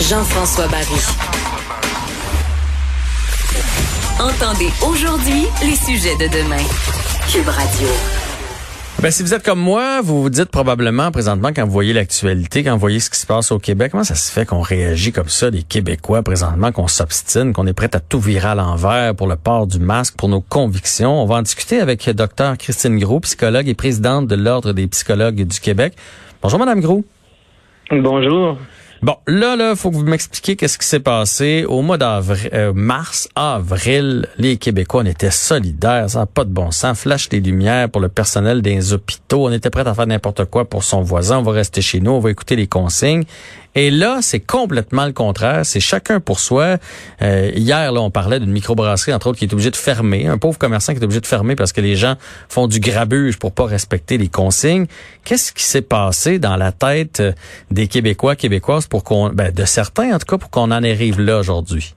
Jean-François Barry. Entendez aujourd'hui les sujets de demain. Cube Radio. Ben, si vous êtes comme moi, vous vous dites probablement présentement quand vous voyez l'actualité, quand vous voyez ce qui se passe au Québec, comment ça se fait qu'on réagit comme ça, les Québécois présentement, qu'on s'obstine, qu'on est prêt à tout virer à l'envers pour le port du masque, pour nos convictions? On va en discuter avec Dr Christine Gros, psychologue et présidente de l'Ordre des psychologues du Québec. Bonjour Madame Gros. Bonjour. Bon, là, là, faut que vous m'expliquiez qu'est-ce qui s'est passé au mois d'avril, euh, mars, avril. Les Québécois, on était solidaires, ça n'a pas de bon sens. Flash des lumières pour le personnel des hôpitaux. On était prêts à faire n'importe quoi pour son voisin. On va rester chez nous, on va écouter les consignes. Et là, c'est complètement le contraire. C'est chacun pour soi. Euh, hier, là, on parlait d'une microbrasserie, entre autres, qui est obligée de fermer. Un pauvre commerçant qui est obligé de fermer parce que les gens font du grabuge pour pas respecter les consignes. Qu'est-ce qui s'est passé dans la tête euh, des Québécois, Québécoises pour qu'on, ben, de certains en tout cas, pour qu'on en arrive là aujourd'hui?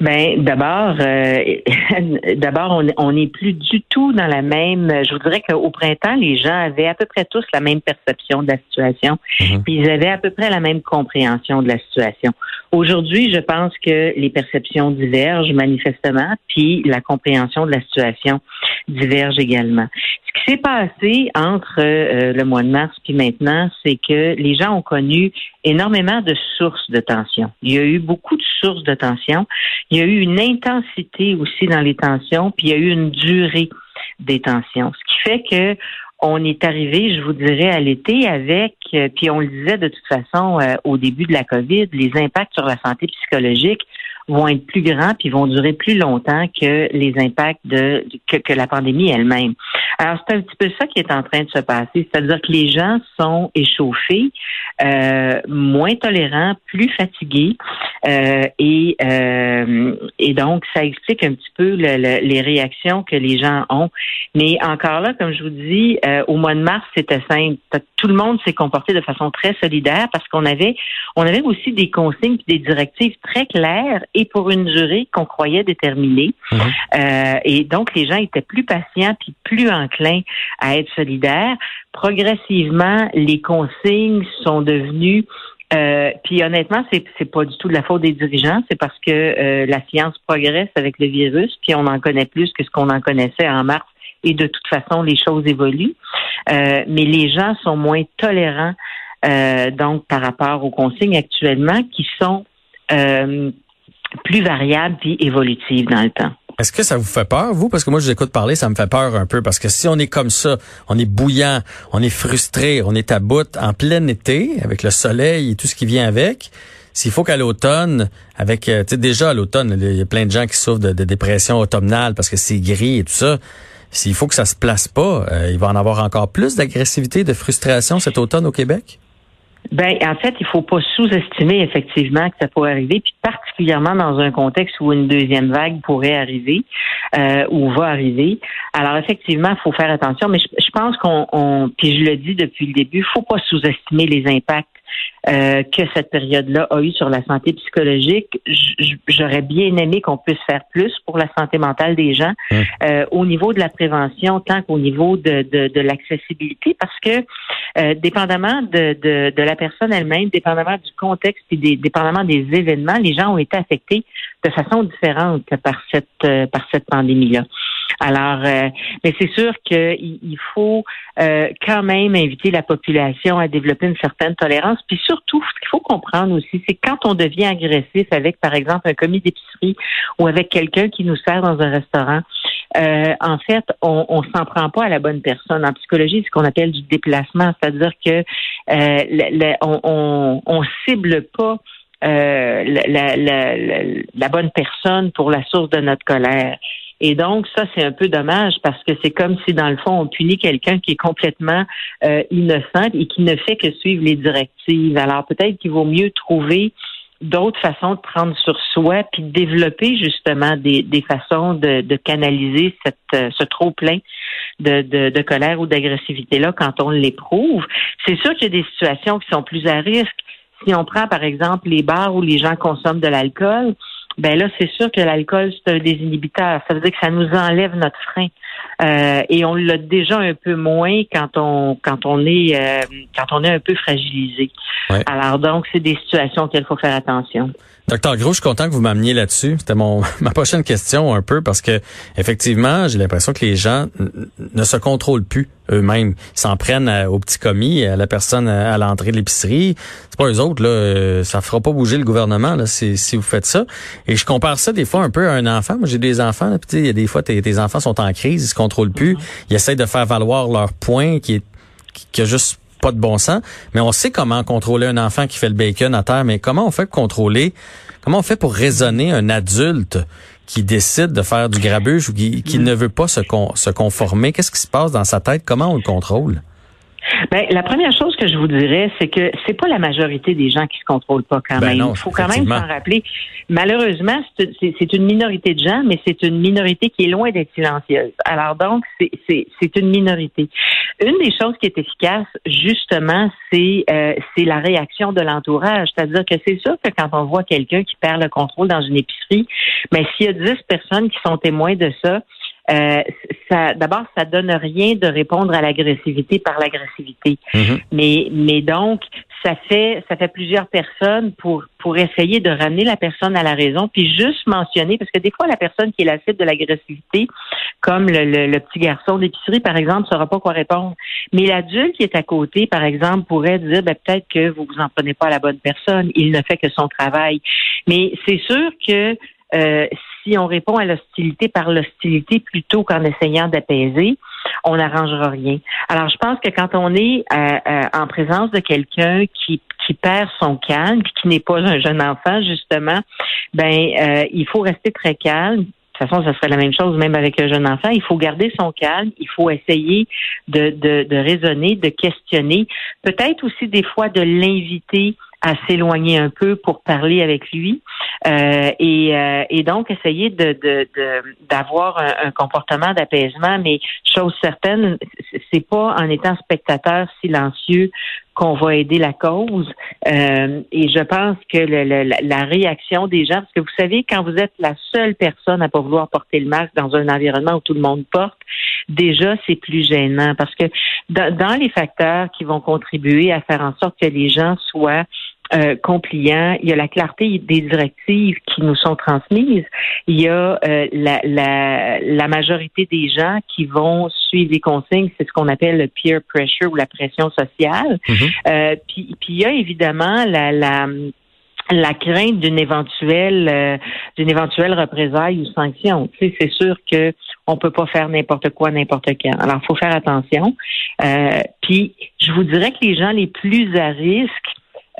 Ben d'abord, euh, d'abord on n'est plus du tout dans la même. Je vous dirais qu'au printemps, les gens avaient à peu près tous la même perception de la situation, mhm. puis ils avaient à peu près la même compréhension de la situation. Aujourd'hui, je pense que les perceptions divergent manifestement, puis la compréhension de la situation diverge également. Ce qui s'est passé entre euh, le mois de mars puis maintenant, c'est que les gens ont connu énormément de sources de tension. Il y a eu beaucoup de sources de tension. Il y a eu une intensité aussi dans les tensions, puis il y a eu une durée des tensions. Ce qui fait que on est arrivé, je vous dirais, à l'été avec, euh, puis on le disait de toute façon euh, au début de la COVID, les impacts sur la santé psychologique vont être plus grands puis vont durer plus longtemps que les impacts de que, la pandémie elle-même. Alors c'est un petit peu ça qui est en train de se passer, c'est-à-dire que les gens sont échauffés, euh, moins tolérants, plus fatigués, euh, et euh, et donc ça explique un petit peu les réactions que les gens ont. Mais encore là, comme je vous dis, au mois de mars c'était simple, tout le monde s'est comporté de façon très solidaire parce qu'on avait on avait aussi des consignes et des directives très claires et pour une durée qu'on croyait déterminée. Mhm. Euh, et donc, les gens étaient plus patients puis plus enclins à être solidaires. Progressivement, les consignes sont devenues euh, puis honnêtement, c'est c'est pas du tout de la faute des dirigeants, c'est parce que euh, la science progresse avec le virus, puis on en connaît plus que ce qu'on en connaissait en mars. Et de toute façon, les choses évoluent. mais les gens sont moins tolérants donc par rapport aux consignes actuellement qui sont plus variable puis évolutive dans le temps. Est-ce que ça vous fait peur, vous? Parce que moi, je vous écoute parler, ça me fait peur un peu. Parce que si on est comme ça, on est bouillant, on est frustré, on est à bout en plein été, avec le soleil et tout ce qui vient avec, s'il faut qu'à l'automne, avec, euh, déjà à l'automne, il y a plein de gens qui souffrent de, dépression automnale parce que c'est gris et tout ça. S'il faut que ça se place pas, euh, il va en avoir encore plus d'agressivité, de frustration cet automne au Québec? Ben, en fait, il faut pas sous-estimer effectivement que ça pourrait arriver, puis particulièrement dans un contexte où une deuxième vague pourrait arriver euh, ou va arriver. Alors effectivement, il faut faire attention, mais je, je pense qu'on, puis je le dis depuis le début, faut pas sous-estimer les impacts euh, que cette période-là a eu sur la santé psychologique. J'aurais bien aimé qu'on puisse faire plus pour la santé mentale des gens euh, au niveau de la prévention, tant qu'au niveau de, de, de l'accessibilité, parce que euh, dépendamment de, de, de, la personne elle-même, dépendamment du contexte et des, dépendamment des événements, les gens ont été affectés de façon différente par cette par cette pandémie-là. Alors, euh, mais c'est sûr qu'il il faut euh, quand même inviter la population à développer une certaine tolérance. Puis surtout, ce qu'il faut comprendre aussi, c'est quand on devient agressif avec, par exemple, un commis d'épicerie ou avec quelqu'un qui nous sert dans un restaurant, euh, en fait, on, on s'en prend pas à la bonne personne. En psychologie, c'est ce qu'on appelle du déplacement, c'est-à-dire que euh, on, on, on cible pas euh, la, la, la, bonne personne pour la source de notre colère. Et donc, ça, c'est un peu dommage parce que c'est comme si, dans le fond, on punit quelqu'un qui est complètement euh, innocent et qui ne fait que suivre les directives. Alors, peut-être qu'il vaut mieux trouver d'autres façons de prendre sur soi puis de développer justement des, des façons de, de canaliser cette, euh, ce trop plein de, de, de colère ou d'agressivité là quand on l'éprouve. C'est sûr qu'il y a des situations qui sont plus à risque. Si on prend par exemple les bars où les gens consomment de l'alcool, ben là, c'est sûr que l'alcool, c'est un désinhibiteur. Ça veut dire que ça nous enlève notre frein. euh, et on l'a déjà un peu moins quand on quand on est euh, quand on est un peu fragilisé. Alors donc c'est des situations auxquelles il faut faire attention. Docteur Gros, je suis content que vous m'ameniez là-dessus. C'était mon ma prochaine question un peu parce que effectivement, j'ai l'impression que les gens ne se contrôlent plus eux-mêmes. Ils s'en prennent au petit commis, à la personne à l'entrée de l'épicerie. C'est pas eux autres là, euh, ça fera pas bouger le gouvernement là si, si vous faites ça. Et je compare ça des fois un peu à un enfant. Moi, j'ai des enfants. Là, il y a des fois tes, tes, enfants sont en crise, ils se contrôlent plus, mm-hmm. ils essayent de faire valoir leur point qui est qui a juste pas de bon sens. Mais on sait comment contrôler un enfant qui fait le bacon à terre. Mais comment on fait pour contrôler, comment on fait pour raisonner un adulte qui décide de faire du grabuge ou qui, qui mm. ne veut pas se, se conformer? Qu'est-ce qui se passe dans sa tête? Comment on le contrôle? Ben, la première chose que je vous dirais, c'est que c'est pas la majorité des gens qui se contrôlent pas quand ben même. Il faut quand même s'en rappeler. Malheureusement, c'est une minorité de gens, mais c'est une minorité qui est loin d'être silencieuse. Alors donc, c'est une minorité. Une des choses qui est efficace, justement, c'est euh, c'est la réaction de l'entourage. C'est-à-dire que c'est sûr que quand on voit quelqu'un qui perd le contrôle dans une épicerie, mais ben, s'il y a dix personnes qui sont témoins de ça, euh, ça, d'abord, ça donne rien de répondre à l'agressivité par l'agressivité. Mm-hmm. Mais, mais donc, ça fait, ça fait plusieurs personnes pour, pour essayer de ramener la personne à la raison, puis juste mentionner, parce que des fois, la personne qui est la cible de l'agressivité, comme le, le, petit garçon d'épicerie, par exemple, ne saura pas quoi répondre. Mais l'adulte qui est à côté, par exemple, pourrait dire, ben, peut-être que vous vous en prenez pas à la bonne personne. Il ne fait que son travail. Mais c'est sûr que euh, si on répond à l'hostilité par l'hostilité plutôt qu'en essayant d'apaiser, on n'arrangera rien. Alors, je pense que quand on est euh, euh, en présence de quelqu'un qui, qui perd son calme, puis qui n'est pas un jeune enfant, justement, ben, il faut rester très calme. De toute façon, ça serait la même chose même avec un jeune enfant. Il faut garder son calme. Il faut essayer de, de, de raisonner, de questionner. Peut-être aussi des fois de l'inviter à s'éloigner un peu pour parler avec lui euh, et, euh, et, donc essayer de d'avoir un, comportement d'apaisement mais chose certaine c'est pas en étant spectateur silencieux qu'on va aider la cause. Euh, et je pense que la, réaction des gens parce que vous savez quand vous êtes la seule personne à pas vouloir porter le masque dans un environnement où tout le monde porte déjà c'est plus gênant parce que dans les facteurs qui vont contribuer à faire en sorte que les gens soient euh, compliant, il y a la clarté des directives qui nous sont transmises, il y a euh, la, la, la, majorité des gens qui vont suivre les consignes, c'est ce qu'on appelle le peer pressure ou la pression sociale. Mm-hmm. euh, puis, puis il y a évidemment la, la la crainte d'une éventuelle euh, d'une éventuelle représaille ou sanction. Tu sais, c'est sûr que on peut pas faire n'importe quoi n'importe quand. Alors, il faut faire attention. Euh, puis, je vous dirais que les gens les plus à risque,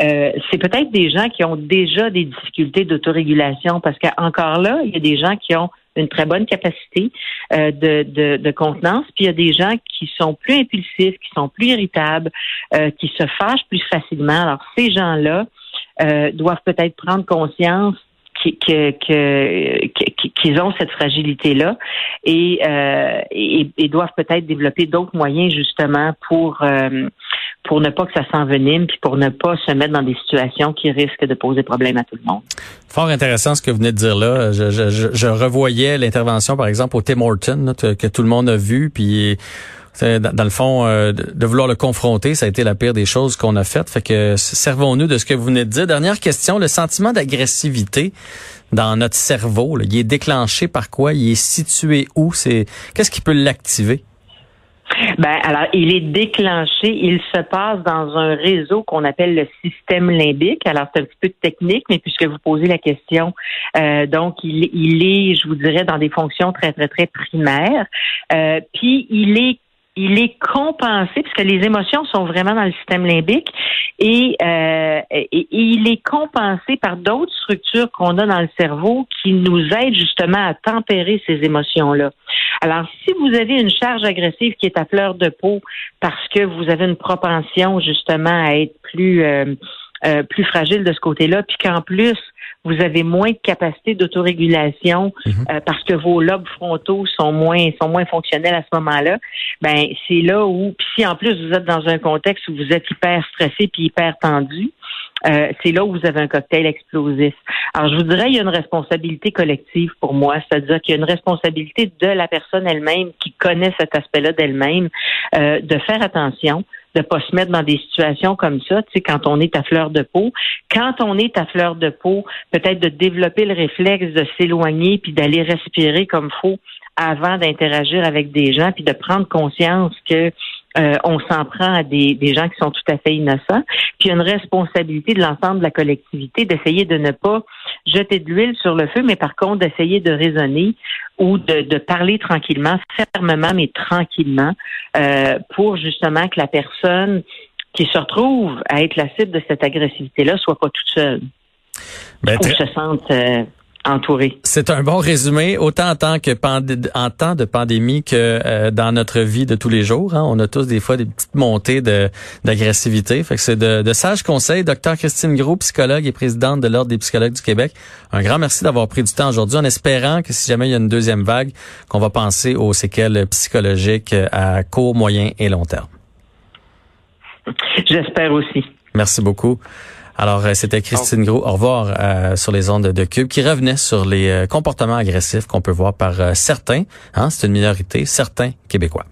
euh, c'est peut-être des gens qui ont déjà des difficultés d'autorégulation parce qu'encore là, il y a des gens qui ont une très bonne capacité euh, de, de, contenance, puis il y a des gens qui sont plus impulsifs, qui sont plus irritables, euh, qui se fâchent plus facilement. Alors ces gens-là doivent peut-être prendre conscience qu'ils ont cette fragilité-là et, et, doivent peut-être développer d'autres moyens justement pour pour ne pas que ça s'envenime, puis pour ne pas se mettre dans des situations qui risquent de poser problème à tout le monde. Fort intéressant ce que vous venez de dire là. Je, je, je revoyais l'intervention, par exemple, au Tim Horton, que tout le monde a vu, puis dans le fond, euh, de vouloir le confronter, ça a été la pire des choses qu'on a faites. Fait que servons-nous de ce que vous venez de dire. Dernière question, le sentiment d'agressivité dans notre cerveau, il est déclenché par quoi? Il est situé où? C'est Qu'est-ce qui peut l'activer? Ben, alors, il est déclenché, il se passe dans un réseau qu'on appelle le système limbique. Alors, c'est un petit peu technique, mais puisque vous posez la question, euh, donc, il, est, je vous dirais, dans des fonctions très, très, très primaires. Euh, puis, il est il est compensé, puisque les émotions sont vraiment dans le système limbique, et, euh, il est compensé par d'autres structures qu'on a dans le cerveau qui nous aident justement à tempérer ces émotions-là. Alors, si vous avez une charge agressive qui est à fleur de peau parce que vous avez une propension justement à être plus euh, euh, plus fragile de ce côté-là, puis qu'en plus vous avez moins de capacité d'autorégulation mhm. euh, parce que vos lobes frontaux sont moins sont moins fonctionnels à ce moment-là. Ben c'est là où puis si en plus vous êtes dans un contexte où vous êtes hyper stressé puis hyper tendu, euh, c'est là où vous avez un cocktail explosif. Alors, je vous dirais, il y a une responsabilité collective pour moi, c'est-à-dire qu'il y a une responsabilité de la personne elle-même qui connaît cet aspect-là d'elle-même, euh, de faire attention, de pas se mettre dans des situations comme ça, tu sais, quand on est à fleur de peau. Quand on est à fleur de peau, peut-être de développer le réflexe de s'éloigner puis d'aller respirer comme faut avant d'interagir avec des gens, puis de prendre conscience que euh, on s'en prend à des, des, gens qui sont tout à fait innocents. Puis une responsabilité de l'ensemble de la collectivité d'essayer de ne pas jeter de l'huile sur le feu, mais par contre d'essayer de raisonner ou de, de, parler tranquillement, fermement, mais tranquillement, euh, pour justement que la personne qui se retrouve à être la cible de cette agressivité-là soit pas toute seule. Ben, ou se sente euh, entouré. C'est un bon résumé, autant en tant que en temps de pandémie que euh, dans notre vie de tous les jours. Hein. On a tous des fois des petites montées de d'agressivité. Fait que c'est de, de sages conseils. Docteur Christine Gros, psychologue et présidente de l'Ordre des psychologues du Québec. Un grand merci d'avoir pris du temps aujourd'hui, en espérant que si jamais il y a une deuxième vague, qu'on va penser aux séquelles psychologiques à court, moyen et long terme. J'espère aussi. Merci beaucoup. Alors, euh, c'était Christine Gros. Au revoir euh, sur les ondes de Cube qui revenait sur les euh, comportements agressifs qu'on peut voir par certains, hein, c'est une minorité, certains Québécois.